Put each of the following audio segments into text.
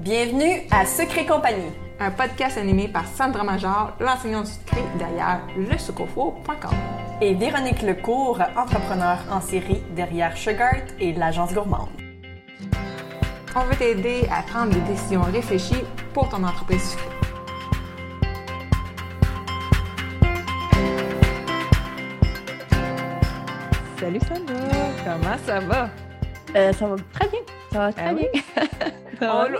Bienvenue à Secret Compagnie, un podcast animé par Sandra Major, l'enseignante du secret derrière lesucofo.com. Et Véronique Lecourt, entrepreneur en série derrière Sugart et l'agence gourmande. On veut t'aider à prendre des décisions réfléchies pour ton entreprise sucrée. Salut Sandra, comment ça va? Euh, ça va très bien. Ça va très Ah bien. Euh,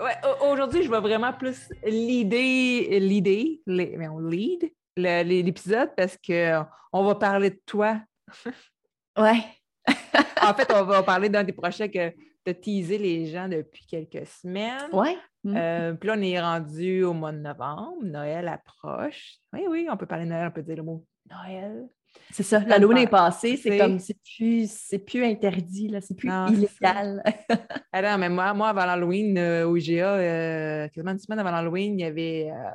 ouais, Aujourd'hui, je vais vraiment plus l'idée, l'idée, mais on lead l'épisode parce que on va parler de toi. ouais. En fait, on va parler d'un des projets que tu as teasé les gens depuis quelques semaines. Ouais. Euh, puis là, on est rendu au mois de novembre. Noël approche. Oui, oui, on peut parler de Noël, on peut dire le mot Noël. C'est ça. L'Halloween est passé. C'est- C'est comme, c'est plus, c'est plus interdit. C'est plus Non, c'est illégal. Alors, mais moi, moi avant l'Halloween, euh, au IGA, euh, quasiment une semaine avant l'Halloween, il y avait euh,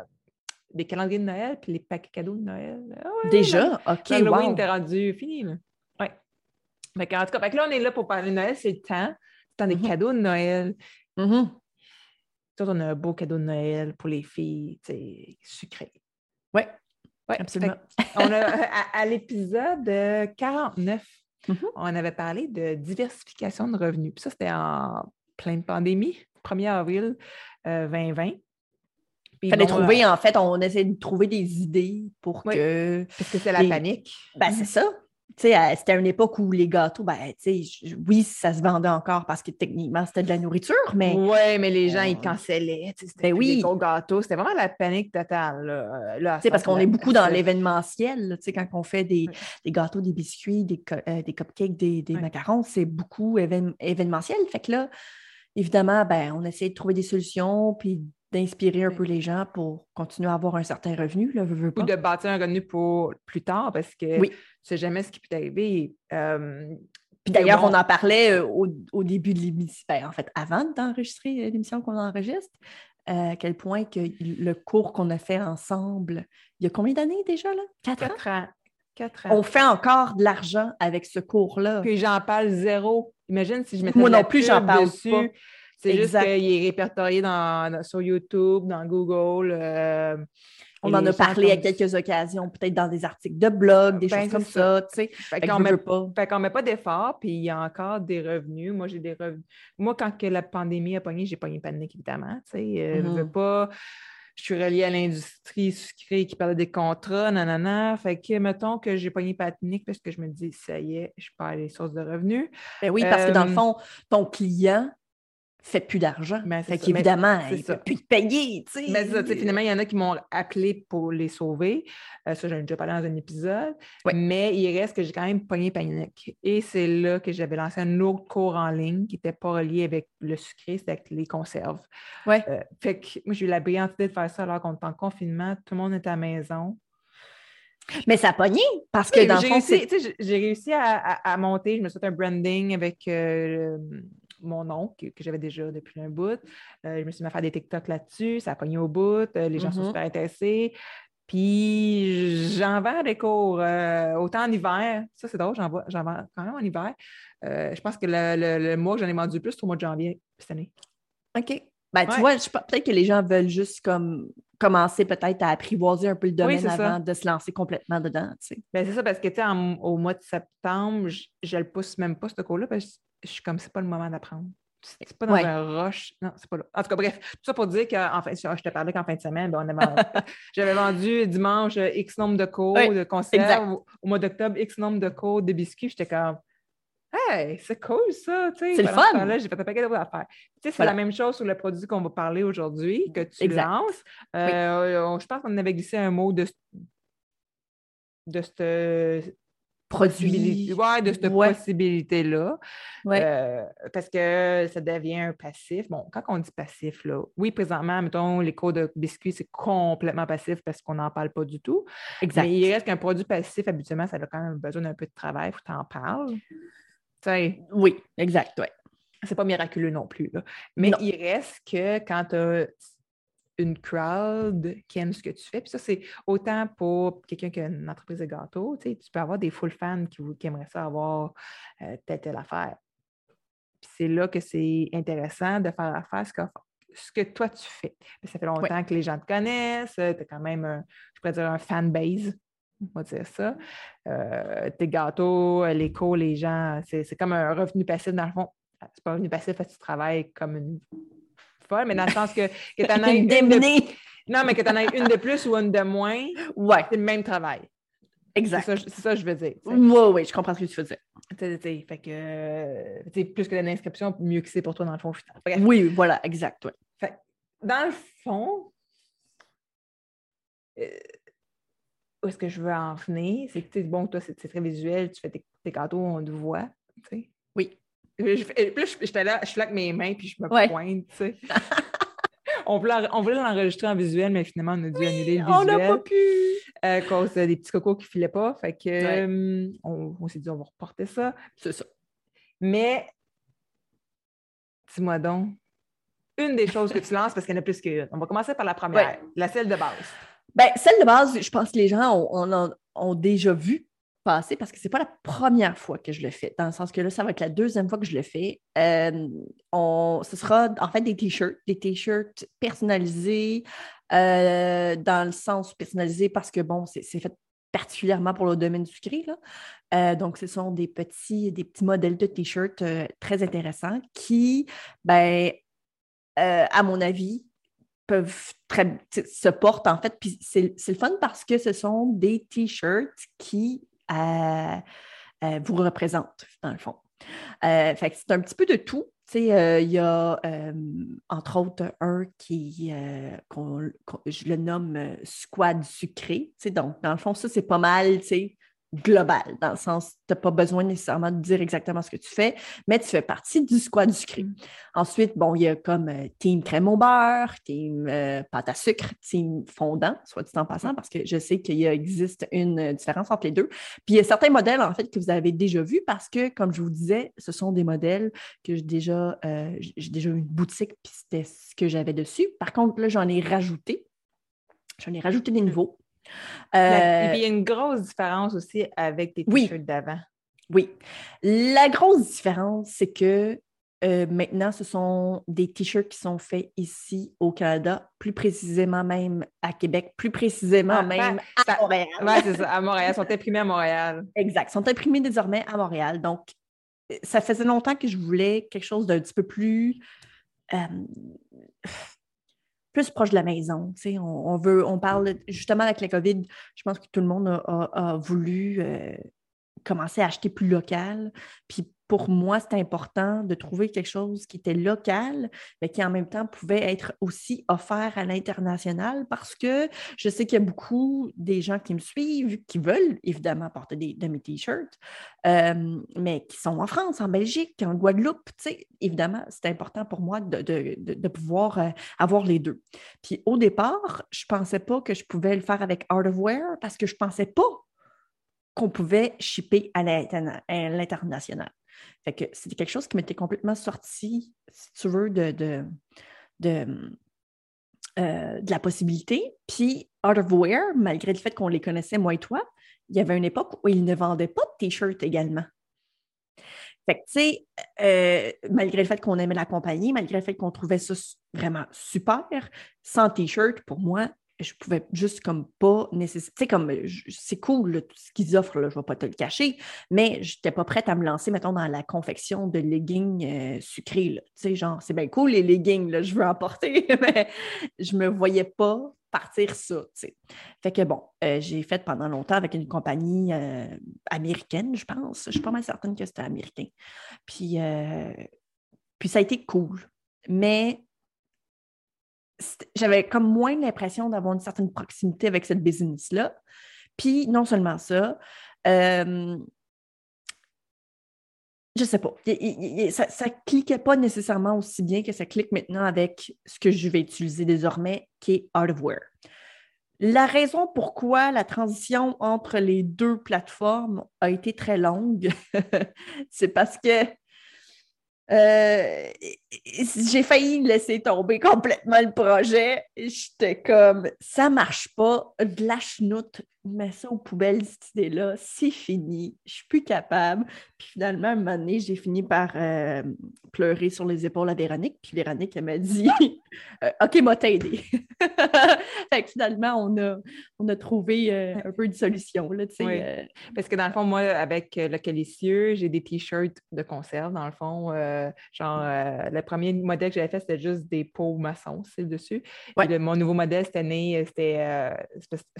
des calendriers de Noël puis les paquets cadeaux de Noël. Ah ouais, Déjà? OK, L'Halloween wow. était rendu fini. Là. Fait qu'en tout cas, là, on est là pour parler de Noël, c'est le temps. C'est le temps des Mhm. cadeaux de Noël. Mhm. Toi, on a un beau cadeau de Noël pour les filles, sais, sucré. Ouais, Ouais, absolument. on a, à, à l'épisode euh, 49, Mhm. on avait parlé de diversification de revenus. Puis ça, c'était en pleine pandémie, 1er avril euh, 2020. Puis Fallait bon, trouver, euh, en fait, on essaie de trouver des idées pour Oui. que. parce que c'est la les- panique. Ben, c'est ça. C'était une époque où les gâteaux, ben, oui, ça se vendait encore parce que techniquement, c'était de la nourriture, mais. Oui, mais les gens, ils cancellaient. C'était ben des oui. gros gâteaux. C'était vraiment la panique totale. Là, Euh, là, à parce ce qu'on est beaucoup dans l'événementiel, quand on fait des, Oui. des gâteaux, des biscuits, des, euh, des cupcakes, des, des Oui. macarons, c'est beaucoup évén- événementiel. Fait que là, évidemment, ben, on essaie de trouver des solutions puis d'inspirer un Oui. peu les gens pour continuer à avoir un certain revenu, là, veux, veux ou de bâtir un revenu pour plus tard parce que Oui. tu sais jamais ce qui peut arriver. Euh, Puis d'ailleurs, bon. on en parlait euh, au, au début de l'émission, ben, en fait, avant d'enregistrer euh, l'émission qu'on enregistre, euh, à quel point que le cours qu'on a fait ensemble, il y a combien d'années déjà, là? Quatre ans? Quatre ans? Quatre ans. On fait encore de l'argent avec ce cours-là. Puis j'en parle zéro. Imagine si je mettais Moi de la non plus, j'en parle dessus. pas. C'est juste qu'il est répertorié dans, sur YouTube, dans Google. euh, On en a parlé à quelques occasions, peut-être dans des articles de blog, des Ben, choses comme ça. ça, tu sais. Fait qu'on je met, pas. fait met pas d'effort, puis il y a encore des revenus. Moi, j'ai des revenus. Moi, quand que la pandémie a pogné, j'ai pogné panique, évidemment. Tu sais, euh, je Mhm. veux pas. Je suis reliée à l'industrie sucrée qui parlait des contrats, nanana. Fait que, mettons que j'ai pogné panique parce que je me dis, ça y est, je perds les sources de revenus. Ben oui, parce que dans le Euh, fond, ton client fait plus d'argent. Ben, fait ça. qu'évidemment, c'est il ne ça. peut plus te payer. Mais ça, tu sais, finalement, il y en a qui m'ont appelé pour les sauver. Euh, ça, j'en ai déjà parlé dans un épisode. Ouais. Mais il reste que j'ai quand même pogné panique. Et c'est là que j'avais lancé un autre cours en ligne qui n'était pas relié avec le sucré, c'était avec les conserves. Ouais. Euh, fait que moi, j'ai eu la brillante idée de faire ça alors qu'on est en confinement, tout le monde est à la maison. Mais ça a pogné, parce que Oui, dans le fond, j'ai j'ai réussi à, à- à monter. Je me suis fait un branding avec euh, mon nom que, que j'avais déjà depuis un bout. Euh, je me suis mis à faire des TikTok là-dessus. Ça a pogné au bout. Euh, les gens sont Mhm. super intéressés. Puis j'en vends des cours euh, autant en hiver. Ça, c'est drôle, j'en vends quand même en hiver. Euh, je pense que le, le- le mois que j'en ai vendu le plus, c'est au mois de janvier cette année. OK. Ben, tu Ouais. vois, peut-être que les gens veulent juste comme commencer peut-être à apprivoiser un peu le domaine ça. avant de se lancer complètement dedans, tu sais. Ben, c'est ça, parce que tu sais, en- au mois de septembre, je, je le pousse même pas, ce cours-là, parce je suis comme c'est pas le moment d'apprendre. C'est pas dans Ouais. un rush. Non, c'est pas là. En tout cas, bref, tout ça pour dire qu'en fait, je te parlais qu'en fin de semaine, ben, on avait- j'avais vendu dimanche euh, X nombre de cours de conserve. Au, au mois d'octobre, X nombre de cours de biscuits. J'étais comme Hey, c'est cool ça! C'est le fun. J'ai fait un paquet d'autres affaires. Tu sais, c'est Voilà. la même chose sur le produit qu'on va parler aujourd'hui, que tu Exact. lances. Euh, on- Je pense qu'on avait glissé un mot de, de cette Produit. ouais, de cette Ouais. possibilité-là. Ouais. Euh, parce que ça devient un passif. Bon, quand on dit passif, là, oui, présentement, mettons, les cours de biscuits, c'est complètement passif parce qu'on n'en parle pas du tout. exact. Mais il reste qu'un produit passif, habituellement, ça a quand même besoin d'un peu de travail, il faut que tu en parles. Oui, exact, ouais. c'est pas miraculeux non plus. là. Mais Non. il reste que quand tu as une crowd qui aime ce que tu fais, puis ça, c'est autant pour quelqu'un qui a une entreprise de gâteaux, tu sais, tu peux avoir des full fans qui, qui aimeraient ça avoir euh, telle, telle affaire. Puis c'est là que c'est intéressant de faire affaire, ce que ce que toi tu fais. Ça fait longtemps que les gens te connaissent, tu as quand même, un, je pourrais dire, un fanbase. On va dire ça. Euh, tes gâteaux, l'écho, les gens, c'est comme un revenu passif dans le fond. C'est pas un revenu passif tu travailles comme une folle, mais dans le sens que, que tu en as une de... Non, mais que tu en aies une de plus ou une de moins, ouais. c'est le même travail. Exact. C'est ça, que je veux dire. Oui, oui, je comprends ce que tu veux dire. fait que, plus que l'inscription, mieux que c'est pour toi dans le fond. Oui, voilà, exact. Fait, dans le fond, euh, où est-ce que je veux en venir? C'est que, bon, toi, c'est très visuel, tu fais tes, tes gâteaux, on te voit. Je, je, j'étais là, je suis là avec mes mains, puis je me pointe, tu sais. on voulait, l'enregistrer en visuel, mais finalement, on a dû annuler le visuel. On n'a pas pu. À cause des petits cocos qui ne filaient pas. Fait que, euh, on, s'est dit, on va reporter ça. C'est ça. Mais, dis-moi donc, une des choses que tu lances, parce qu'il y en a plus qu'une. On va commencer par la première, la celle de base. Bien, celle de base, je pense que les gens ont déjà vu passé parce que c'est pas la première fois que je le fais, dans le sens que là, ça va être la deuxième fois que je le fais. Euh, on, ce sera en fait des t-shirts, des t-shirts personnalisés, euh, dans le sens personnalisé parce que bon, c'est fait particulièrement pour le domaine sucré. Là. Euh, donc, ce sont des petits, des petits modèles de t-shirts très intéressants qui, ben, à mon avis, peuvent très, se portent en fait. Puis c'est le fun parce que ce sont des t-shirts qui vous représente, dans le fond. Euh, c'est un petit peu de tout. Euh, il y a, euh, entre autres, un qui, je le nomme squad sucré. Donc, dans le fond, ça, c'est pas mal, global, dans le sens, tu n'as pas besoin nécessairement de dire exactement ce que tu fais, mais tu fais partie du squad du crime. Mm. Ensuite, bon, il y a comme euh, team crème au beurre, team euh, pâte à sucre, team fondant, soit dit en passant, parce que je sais qu'il existe une euh, différence entre les deux. Puis il y a certains modèles, en fait, que vous avez déjà vus parce que, comme je vous disais, ce sont des modèles que j'ai déjà, j'ai déjà une boutique, puis c'était ce que j'avais dessus. Par contre, là, j'en ai rajouté. J'en ai rajouté des mm. Et puis, il y a une grosse différence aussi avec les t-shirts d'avant. Oui. La grosse différence, c'est que euh, maintenant, ce sont des t-shirts qui sont faits ici au Canada, plus précisément même à Québec, plus précisément ah, même à Montréal. Oui, c'est ça, à Montréal. Ils sont imprimés à Montréal. Exact. Ils sont imprimés désormais à Montréal. Donc, ça faisait longtemps que je voulais quelque chose d'un petit peu plus. Euh, plus proche de la maison. On, on, veut, on parle justement avec la COVID, je pense que tout le monde a, voulu euh, commencer à acheter plus local. Puis pour moi, c'était important de trouver quelque chose qui était local, mais qui en même temps pouvait être aussi offert à l'international parce que je sais qu'il y a beaucoup des gens qui me suivent qui veulent évidemment porter des, de mes t-shirts, euh, mais qui sont en France, en Belgique, en Guadeloupe. Évidemment, c'est important pour moi de, pouvoir euh, avoir les deux. Puis au départ, je ne pensais pas que je pouvais le faire avec Art of Wear parce que je ne pensais pas qu'on pouvait shipper à l'international. Fait que c'était quelque chose qui m'était complètement sorti, si tu veux, de, de, de, euh, la possibilité. Puis Art of Wear, malgré le fait qu'on les connaissait, moi et toi, il y avait une époque où ils ne vendaient pas de t-shirts également. Fait que, tu sais, euh, malgré le fait qu'on aimait la compagnie, malgré le fait qu'on trouvait ça vraiment super, sans t-shirt, pour moi, je pouvais juste comme pas nécessairement. Tu sais, comme c'est cool ce qu'ils offrent, là, je ne vais pas te le cacher, mais je n'étais pas prête à me lancer, mettons, dans la confection de leggings euh, sucrés. Tu sais, genre, c'est bien cool les leggings, là, je veux en porter, mais je me voyais pas partir ça. Tu sais. Fait que bon, euh, j'ai fait pendant longtemps avec une compagnie euh, américaine, je pense. Je suis pas mal certaine que c'était américain. Puis, puis ça a été cool. Mais j'avais comme moins l'impression d'avoir une certaine proximité avec cette business-là. Puis non seulement ça, euh, je sais pas, ça, ne cliquait pas nécessairement aussi bien que ça clique maintenant avec ce que je vais utiliser désormais, qui est Wear. La raison pourquoi la transition entre les deux plateformes a été très longue, c'est parce que euh, j'ai failli laisser tomber complètement le projet. J'étais comme, ça marche pas, de la chenoute, mets ça aux poubelles, cette idée-là, c'est fini, je suis plus capable. Puis finalement, un moment donné, j'ai fini par euh, pleurer sur les épaules à Véronique. Puis Véronique, elle m'a dit euh, OK, m'a t'aider. fait que finalement, on a, on a trouvé euh, un peu de solution. Là, Parce que dans le fond, moi, avec le calicieux, j'ai des t-shirts de conserve, dans le fond. genre, le premier modèle que j'avais fait, c'était juste des pots maçons, c'est dessus. Et mon nouveau modèle, c'était né, c'était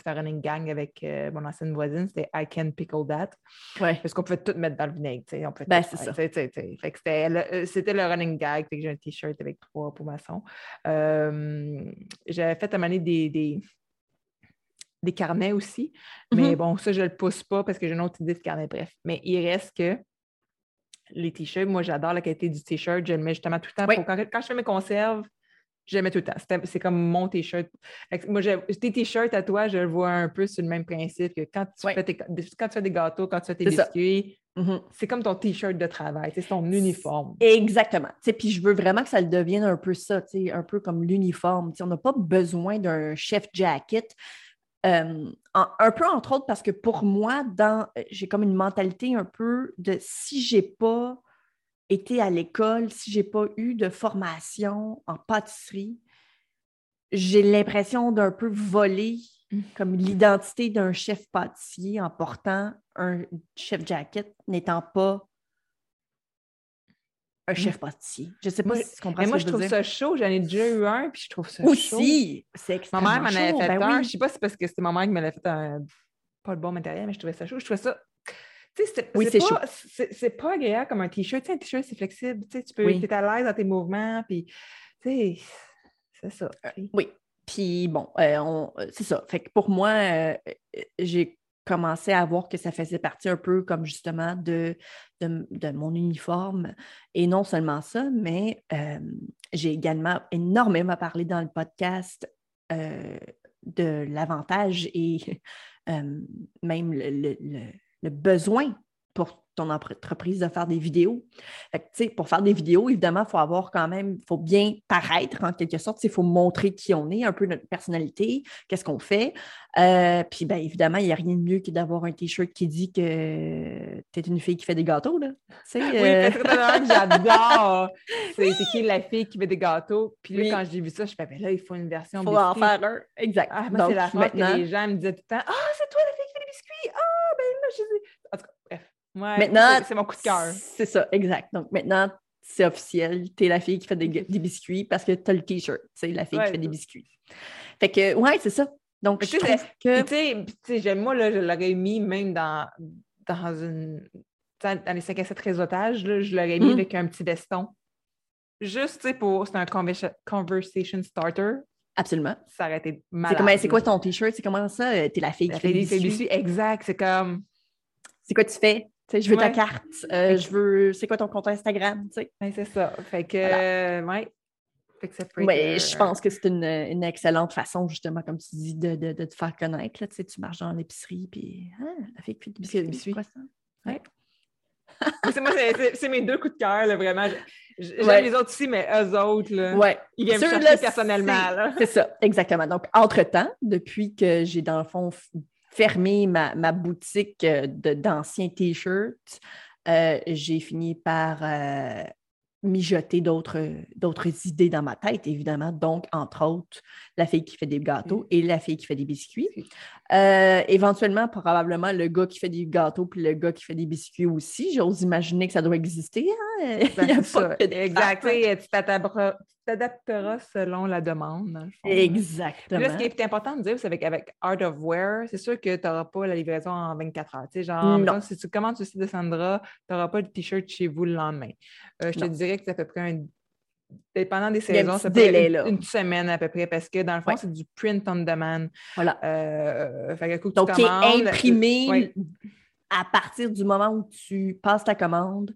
un running gang avec euh, mon ancienne voisine, c'était I can pickle that. Parce qu'on pouvait tout mettre dans le vinaigre. On pouvait ben, c'est ça. Euh, c'était le, running gag. que j'ai un t-shirt avec trois pomaçons. Euh, J'avais fait à un des, des, des, carnets aussi. Mais mm-hmm. bon, ça, je ne le pousse pas parce que j'ai une autre idée de carnet. Bref. Mais il reste que les t-shirts, moi, j'adore la qualité du t-shirt. Je le mets justement tout le temps. quand, quand, je fais mes conserves, mets tout le temps. C'est comme mon t-shirt. Moi, tes t-shirts à toi, je le vois un peu sur le même principe que quand tu, fais, quand tu fais des gâteaux, quand tu fais tes biscuits, mm-hmm. c'est comme ton t-shirt de travail, c'est ton uniforme. Exactement. Puis je veux vraiment que ça le devienne un peu ça, un peu comme l'uniforme. On n'a pas besoin d'un chef jacket. Euh, un peu entre autres parce que pour moi, j'ai comme une mentalité un peu de si j'ai pas été à l'école, si je n'ai pas eu de formation en pâtisserie, j'ai l'impression d'un peu voler mmh. comme l'identité d'un chef pâtissier en portant un chef jacket n'étant pas un mmh. chef pâtissier. Je ne sais pas si tu comprends mais moi, je, trouve ça chaud. J'en ai déjà eu un, puis je trouve ça Aussi, chaud. Aussi, c'est extrêmement Ma mère m'en avait fait ben un. Je ne sais pas si c'est parce que c'était ma mère qui m'avait fait un... pas le bon matériel, mais je trouvais ça chaud. Je trouvais ça c'est oui, pas, c'est pas agréable comme un t-shirt. un t-shirt, c'est flexible. Tu peux être à l'aise dans tes mouvements. Puis, c'est ça. Euh, oui. Puis, bon, euh, euh, c'est ça. Fait que pour moi, j'ai commencé à voir que ça faisait partie un peu comme justement de, de, mon uniforme. Et non seulement ça, mais j'ai également énormément parlé dans le podcast de l'avantage et même le le besoin pour ton entreprise de faire des vidéos. pour faire des vidéos, évidemment, il faut avoir quand même, il faut bien paraître en quelque sorte. Il faut montrer qui on est, un peu notre personnalité, qu'est-ce qu'on fait. Euh, puis, bien évidemment, il n'y a rien de mieux que d'avoir un T-shirt qui dit que tu es une fille qui fait des gâteaux. Là. Euh... Oui, j'adore. C'est qui la fille qui fait des gâteaux? Puis là, quand j'ai vu ça, je me suis dit, là, il faut une version. Il faut en faire un. Exact. Ah, c'est la fois que les gens me disaient tout le temps Ah, c'est toi la fille qui fait des biscuits. Ah, ben je sais. En tout cas, bref maintenant, c'est mon coup de cœur. C'est ça, exact. Donc maintenant, c'est officiel. Tu es la fille qui fait des, biscuits parce que tu as le t-shirt. C'est la fille qui fait des biscuits. Fait que, ouais, c'est ça. Donc, je trouve que. Tu sais, moi, là, je l'aurais mis même dans, dans une. Dans les 5 à 7 réseautages, là, je l'aurais mis mm. avec un petit veston. Juste, tu sais, pour. C'est un conversation starter. Absolument. Ça aurait été malade. C'est quoi ton t-shirt? C'est comment ça? Euh, tu es la fille qui fait des biscuits. Exact. C'est comme. C'est quoi tu fais? je veux ta carte, euh, je veux. C'est quoi ton compte Instagram? Ben, c'est ça. Fait que, euh, ouais. Fait que ça peut je pense que c'est une, excellente façon, justement, comme tu dis, de, de, de te faire connaître. Là, tu marches dans l'épicerie, puis ah, la fille qui fait du biscuits. C'est quoi ça? Ouais. c'est mes deux coups de cœur, là, vraiment. J'aime les autres aussi, mais eux autres, là, ouais. ils viennent me chercher personnellement. C'est ça, exactement. Donc, entre-temps, depuis que j'ai, dans le fond, fermé ma, ma boutique euh, d'anciens t-shirts, euh, j'ai fini par euh, mijoter d'autres idées dans ma tête, évidemment. Donc, entre autres, la fille qui fait des gâteaux et la fille qui fait des biscuits. Euh, éventuellement, probablement le gars qui fait des gâteaux puis le gars qui fait des biscuits aussi. J'ose imaginer que ça doit exister. Hein? Ben, exact. Tu t'adapteras selon la demande. Exactement. Là, ce qui est important de dire, c'est avec, avec Art of Wear, c'est sûr que tu n'auras pas la livraison en 24 heures. genre, si tu commandes le site de Sandra, tu n'auras pas de t-shirt chez vous le lendemain. Euh, je te dirais que c'est à peu près un dépendant des saisons, ça peut être une, semaine à peu près, parce que dans le fond, c'est du print on demand. Voilà. Euh, Donc, qui est imprimé à partir du moment où tu passes ta commande.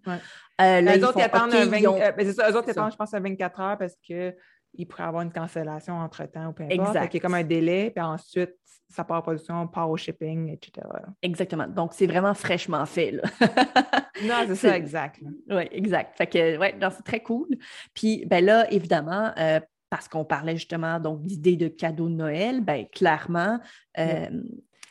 Euh, autres, attendent, euh, ça, eux autres attendent, je pense, à 24 heures parce que il pourrait avoir une cancellation entre-temps ou peu importe. Exact. Il y a comme un délai, puis ensuite, ça part en production, part au shipping, etc. Exactement. Donc, c'est vraiment fraîchement fait. Là. non, c'est ça, exact. Oui, exact. Fait que, ouais, c'est très cool. Puis, ben là, évidemment, euh, parce qu'on parlait justement donc d'idées de cadeaux de Noël, ben clairement, euh,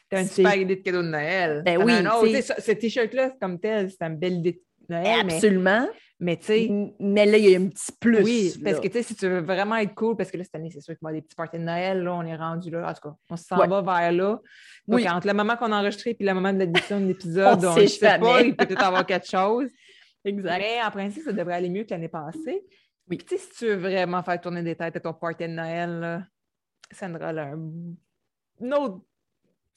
T'as une C'est- super idée de cadeau de Noël. Ben oui, un autre. ce t-shirt-là, comme tel, c'est une belle idée de Noël. Absolument. mais tu sais, Mais là, il y a un petit plus. oui, parce que tu sais, si tu veux vraiment être cool, parce que là, cette année, c'est sûr qu'il y avoir des petits parties de Noël, là, on est rendu là. En tout cas, on s'en Ouais. va vers là. Donc, Oui. entre le moment qu'on a enregistré et le moment de l'édition de l'épisode, On sait ne sait pas, il peut peut-être avoir quelque chose. Exact. Mais en principe, ça devrait aller mieux que l'année passée. Oui. Tu sais, si tu veux vraiment faire tourner des têtes à ton party de Noël, là, Sandra, là, un, un autre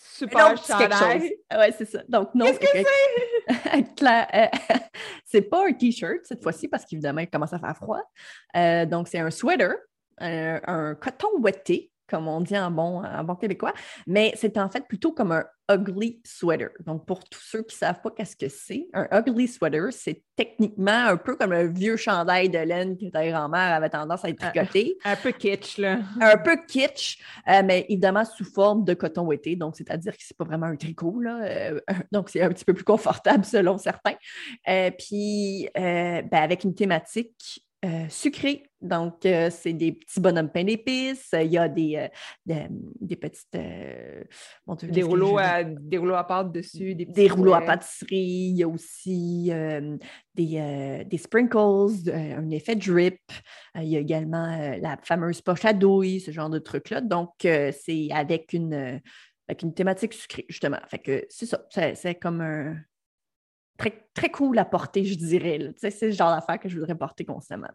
super chandail. chose. Ouais, c'est ça. Donc, non. Qu'est-ce que c'est? Euh, c'est pas un T-shirt cette fois-ci parce qu'évidemment, il commence à faire froid. Euh, donc, c'est un sweater, un, un coton ouetté, comme on dit en bon, en bon québécois, mais c'est en fait plutôt comme un ugly sweater. Donc, pour tous ceux qui ne savent pas qu'est-ce que c'est, un ugly sweater, c'est techniquement un peu comme un vieux chandail de laine que ta grand-mère avait tendance à être Ah. tricoté Un peu kitsch, là. un peu kitsch, euh, mais évidemment sous forme de coton ouetté. Donc, c'est-à-dire que c'est pas vraiment un tricot. Là, euh, donc, c'est un petit peu plus confortable selon certains. Euh, puis, ben, avec une thématique euh. Donc, euh, c'est des petits bonhommes pain d'épices. Il y a des, euh, des, des petites. euh, Dieu, Des rouleaux, à, des rouleaux à pâte dessus. Des, rouleaux à pâtisserie, il y a aussi euh, des, euh, des sprinkles, euh, un effet drip. Euh, il y a également euh, la fameuse poche à douille, ce genre de trucs-là. Donc, euh, c'est avec une, euh, avec une thématique sucrée, justement. Fait que c'est ça. C'est comme un. Très, très cool à porter, je dirais. là. C'est le genre d'affaire que je voudrais porter constamment.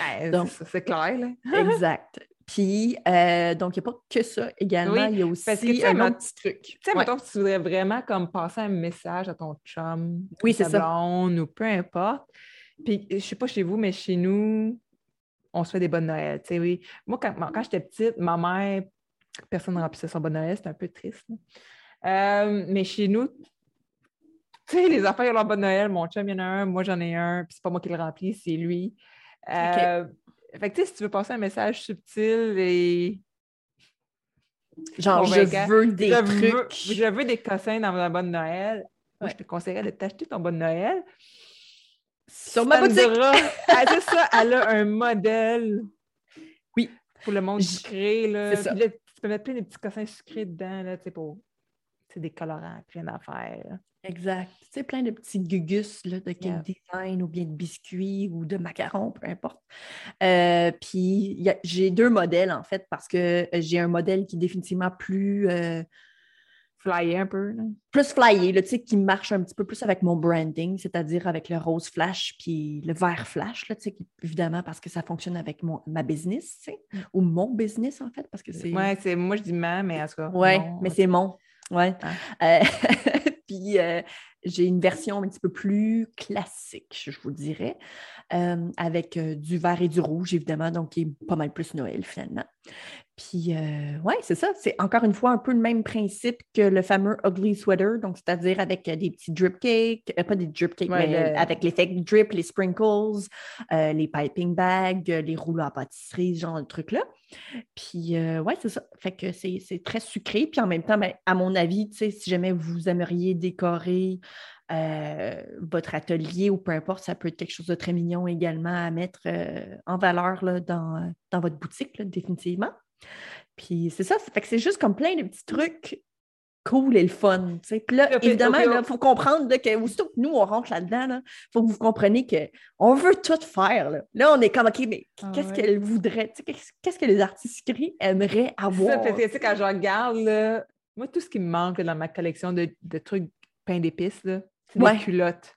Ouais, Donc- c'est clair, là. Exact. Puis, euh, donc, il n'y a pas que ça également. Oui, il y a aussi parce que, tu sais, un autre petit truc. Tu sais, Ouais. mettons que tu voudrais vraiment comme passer un message à ton chum, Oui, ta c'est ça. blonde ou peu importe. Puis, je sais pas chez vous, mais chez nous, on se fait des bonnes Noël. Tu sais, oui. Moi, quand, quand j'étais petite, ma mère, personne ne remplissait son bon Noël, c'était un peu triste. Euh, mais chez nous, tu sais, les affaires, ils ont leur bon Noël. Mon chum, il y en a un, moi, j'en ai un, puis c'est pas moi qui le remplis, c'est lui. Euh, Fait que, tu sais, si tu veux passer un message subtil et Genre, je veux des je veux, trucs. je veux des cossins dans ma bonne Noël. Moi, je te conseillerais de t'acheter ton bonne Noël. Sur ma boutique. Elle, c'est ça, elle a un modèle. Oui. Pour le monde sucré. Là. c'est ça. Puis là, tu peux mettre plein de petits cossins sucrés dedans, là, tu sais, pour sais, des colorants, plein d'affaires. Exact. Tu sais, plein de petits gugus là, de Yeah. design ou bien de biscuits ou de macarons, peu importe. Euh, puis j'ai deux modèles en fait parce que euh, j'ai un modèle qui est définitivement plus, euh, Flyer un peu. Là. plus flyé, là, tu sais, qui marche un petit peu plus avec mon branding, c'est-à-dire avec le rose flash puis le vert flash, là, tu sais, évidemment parce que ça fonctionne avec mon, ma business, tu sais, Mm. ou mon business en fait, parce que c'est. Ouais, c'est, moi, je dis ma, mais en tout cas. Ouais, mais c'est mon. Ouais. Ah. Euh, puis euh, j'ai une version un petit peu plus classique, je vous dirais, euh, avec euh, du vert et du rouge, évidemment, donc qui est pas mal plus Noël finalement. Puis, euh, ouais, c'est ça. C'est encore une fois un peu le même principe que le fameux ugly sweater, donc c'est-à-dire avec des petits drip cakes, euh, pas des drip cakes, Ouais, mais le- avec l'effet drip, les sprinkles, les piping bags, les rouleaux à pâtisserie, ce genre de trucs-là. Puis, ouais, c'est ça. Fait que c'est très sucré. Puis en même temps, ben, à mon avis, si jamais vous aimeriez décorer euh, votre atelier ou peu importe, ça peut être quelque chose de très mignon également à mettre euh, en valeur là, dans, dans votre boutique, là, définitivement. Puis c'est ça. Fait que c'est juste comme plein de petits trucs cool et le fun. Puis là, évidemment, il faut comprendre là, que aussitôt que nous, on rentre là-dedans, il faut que vous compreniez qu'on veut tout faire. Là, Là, on est comme, OK, mais Ah qu'est-ce ouais. qu'elle voudrait? Qu'est-ce que les artistes aimeraient Ça, avoir? parce que, tu sais, quand je regarde, moi, tout ce qui me manque dans ma collection de, de trucs pain d'épices, Ouais. des culottes.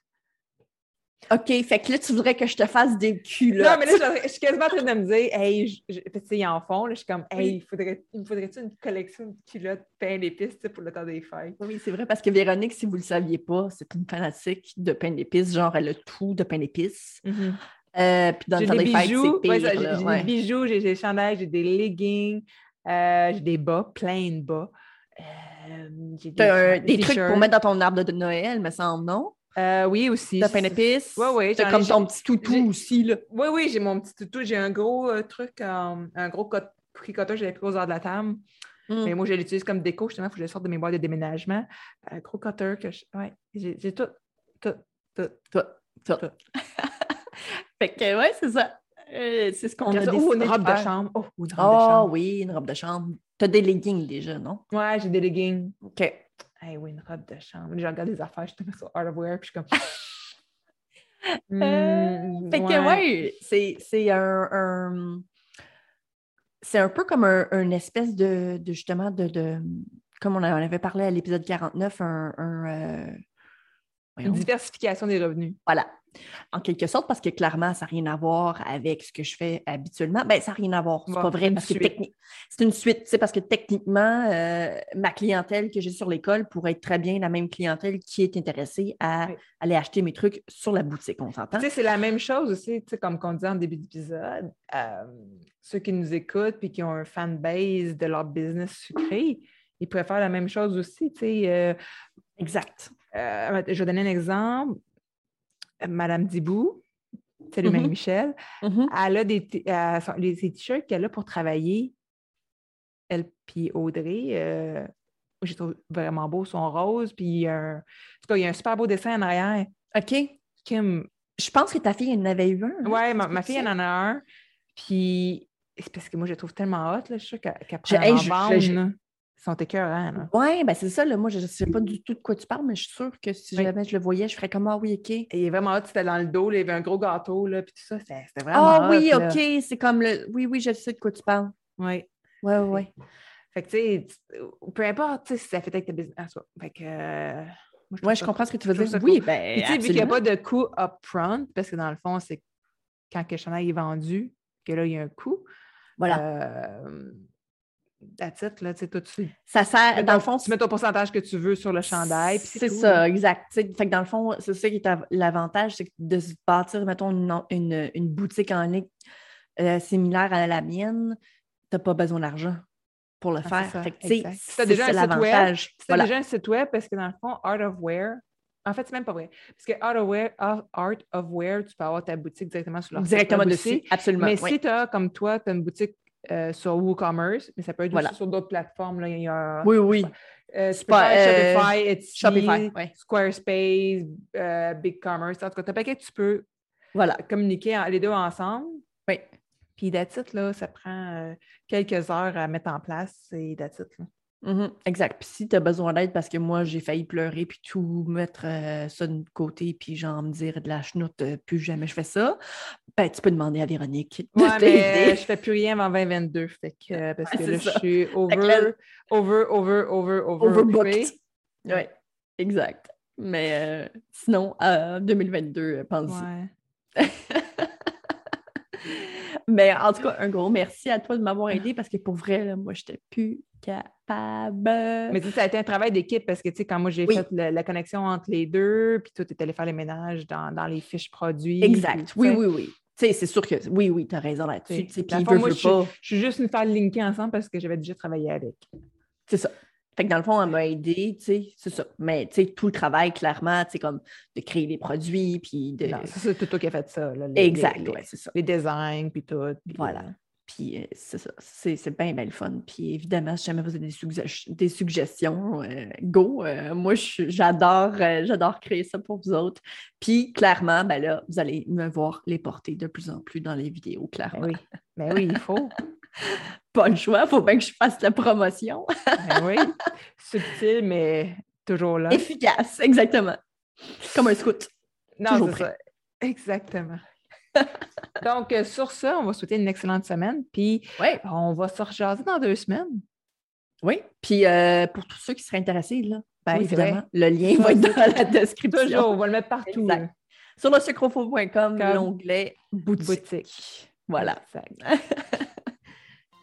OK, fait que là, tu voudrais que je te fasse des culottes. Non, mais là, je, suis je quasiment en train de me dire, hey, tu sais, ils en font, là, je suis comme, hey, faudrait, il me faudrait-tu une collection de culottes pain d'épices pour le temps des fêtes? Oui, c'est vrai, parce que Véronique, si vous ne le saviez pas, c'est une fanatique de pain d'épices. Genre, elle a tout de pain d'épices. Euh, puis dans le J'ai temps des des fêtes, c'est ouais, pire. j'ai ouais. des bijoux, j'ai des chandails, j'ai des leggings, euh, j'ai des bas, plein de bas. Euh, des, T'as un- des trucs pour mettre dans ton arbre de Noël, me semble, non? Euh, oui, aussi. De pain d'épices. Ouais, ouais, T'as comme ton petit toutou aussi, là. Oui, oui, j'ai mon petit toutou. J'ai un gros euh, truc, euh, un gros que j'avais pris aux heures de la table. Mm. Mais moi, je l'utilise comme déco, justement, il faut que je le sorte de mes boîtes de déménagement. Un gros cutter que je. Ouais, j'ai tout. Tout. Tout. Ça. Tout. fait que, ouais, c'est ça. C'est ce qu'on a ça, décidé ou une robe de chambre. Oh, ou une robe de Oh chambre. oui, une robe de chambre. T'as des leggings déjà, non? Ouais, j'ai des leggings. OK. hey, oui, une robe de chambre. Je regarde des affaires, je suis sur Art of Wear, puis je suis comme. Euh, Hmm, fait que, ouais, c'est, c'est un, un- C'est un peu comme un, une espèce de, de, justement, de, de. Comme on avait parlé à l'épisode 49, un. un, euh, voyons. Une diversification des revenus. Voilà. En quelque sorte, parce que clairement, ça n'a rien à voir avec ce que je fais habituellement. Ben, ça n'a rien à voir. C'est Bon, pas vrai parce que suite. techni- c'est une suite. sais, parce que techniquement, euh, ma clientèle que j'ai sur l'école pourrait être très bien la même clientèle qui est intéressée à Oui. aller acheter mes trucs sur la boutique. On s'entend? C'est la même chose aussi, comme on disait en début d'épisode. euh, ceux qui nous écoutent puis qui ont un fan base de leur business sucré, ils pourraient faire la même chose aussi. Euh, Exact. Euh, je vais donner un exemple. Madame Dibou, salut Mhm. Marie-Michel, Mhm. elle a des euh, son- t-shirts qu'elle a pour travailler, elle puis Audrey. euh, je trouve vraiment beau, sont roses, puis il y a un- en tout cas, il y a un super beau dessin en arrière. OK. Kim, Je pense que ta fille en avait eu un. hein? Ouais, ma, fille, elle en a un. Puis, c'est parce que moi, je les trouve tellement hot, là. Je suis sûre en je- vendre, je- là. Ils sont écœurants. Oui, ben c'est ça. Là, moi, je ne sais pas du tout de quoi tu parles, mais je suis sûre que si Oui. jamais je le voyais, je ferais comme Ah oui, OK. Et il est vraiment hot, c'était dans le dos, là, il y avait un gros gâteau, là, puis tout ça, c'était vraiment Ah oui, là. OK. C'est comme le. Oui, oui, je sais de quoi tu parles. Oui, oui, oui. Fait que, tu sais, tu- peu importe, tu si ça fait avec ta business. Fait que, euh, moi, je comprends ce que tu veux dire. Oui, cool. ben. Puis, tu sais, vu qu'il n'y a pas de coût upfront, parce que dans le fond, c'est quand que le chandail est vendu, que là, il y a un coût. Voilà. Euh, that's it, là, tu sais, Ça sert. Dans le fond, tu mets ton pourcentage que tu veux sur le chandail, puis C'est ça, là. exact. Tu sais, fait que dans le fond, c'est ça qui est av- l'avantage, c'est que de se bâtir, mettons, une, une- une boutique en ligne euh, similaire à la mienne, tu n'as pas besoin d'argent pour le Ah, c'est faire. ça, Fait que, tu sais, t'as déjà un site web. Si Voilà. déjà un site web, parce que dans le fond, Art of Wear, en fait, c'est même pas vrai. Parce que Art of Wear, Art of Wear, tu peux avoir ta boutique directement sur leur site Directement dessus, aussi. absolument. Mais oui. si tu as, comme toi, tu as une boutique euh, sur WooCommerce, mais ça peut être Voilà. aussi sur d'autres plateformes. Là. Il y a, Oui, oui. euh, euh, Shopify, Etsy, Shopify, ouais. Squarespace, BigCommerce. En tout cas, tu as paquet que tu peux Voilà. communiquer en- les deux ensemble. Oui. Puis that's it, là, ça prend quelques heures à mettre en place et that's it, là. Mhm, Exact. Puis si tu as besoin d'aide parce que moi, j'ai failli pleurer puis tout mettre euh, ça de côté puis genre me dire de la chenoute, euh, plus jamais je fais ça, ben tu peux demander à Véronique de Ouais, mais je fais plus rien avant 2022. Fait que, euh, parce Ouais, que là, ça. je suis over, là- over, over, over, over. Oui, exact. Mais euh, sinon, euh, 2022, euh, pense-y. Ouais. Mais en tout cas, un gros merci à toi de m'avoir aidé parce que pour vrai, là, moi, je n'étais plus capable. Mais ça a été un travail d'équipe parce que, tu sais, quand moi, j'ai Oui. fait la connexion entre les deux, puis toi, tu es allé faire les ménages dans, dans les fiches produits. exact. puis, Oui, oui, oui. Tu sais, c'est sûr que oui, oui, tu as raison là-dessus. Puis moi. Je suis juste une faire linker ensemble parce que j'avais déjà travaillé avec. C'est ça. Fait que dans le fond, elle m'a aidé, tu sais, c'est ça. Mais tu sais, tout le travail, clairement, tu sais, comme de créer des produits, puis de. Non, c'est tout toi qui a fait ça. là, les- exact, les, les- ouais, c'est ça. les designs, puis tout. puis, Voilà. euh, Puis euh, c'est ça. C'est c'est bien, bien le fun. Puis évidemment, si jamais vous avez des, sugge- des suggestions, euh, go. Euh, moi, j'adore j'adore créer ça pour vous autres. Puis clairement, ben là, vous allez me voir les porter de plus en plus dans les vidéos, Ben clairement. oui. Ben oui, il faut. Pas le choix, il faut bien que je fasse la promotion. Ben oui. Subtil, mais toujours là. Efficace, exactement. Comme un scout. Non, toujours c'est prêt. ça. Exactement. Donc, euh, sur ça, on va souhaiter une excellente semaine. Puis, Oui. on va se rejaser dans deux semaines. Oui. Puis euh, pour tous ceux qui seraient intéressés, là, ben, Oui, évidemment, le lien va être dans la description. Toujours, on va le mettre partout. Exact. Sur le sucrofo.com, Comme l'onglet boutique. Boutique. Voilà. Exact.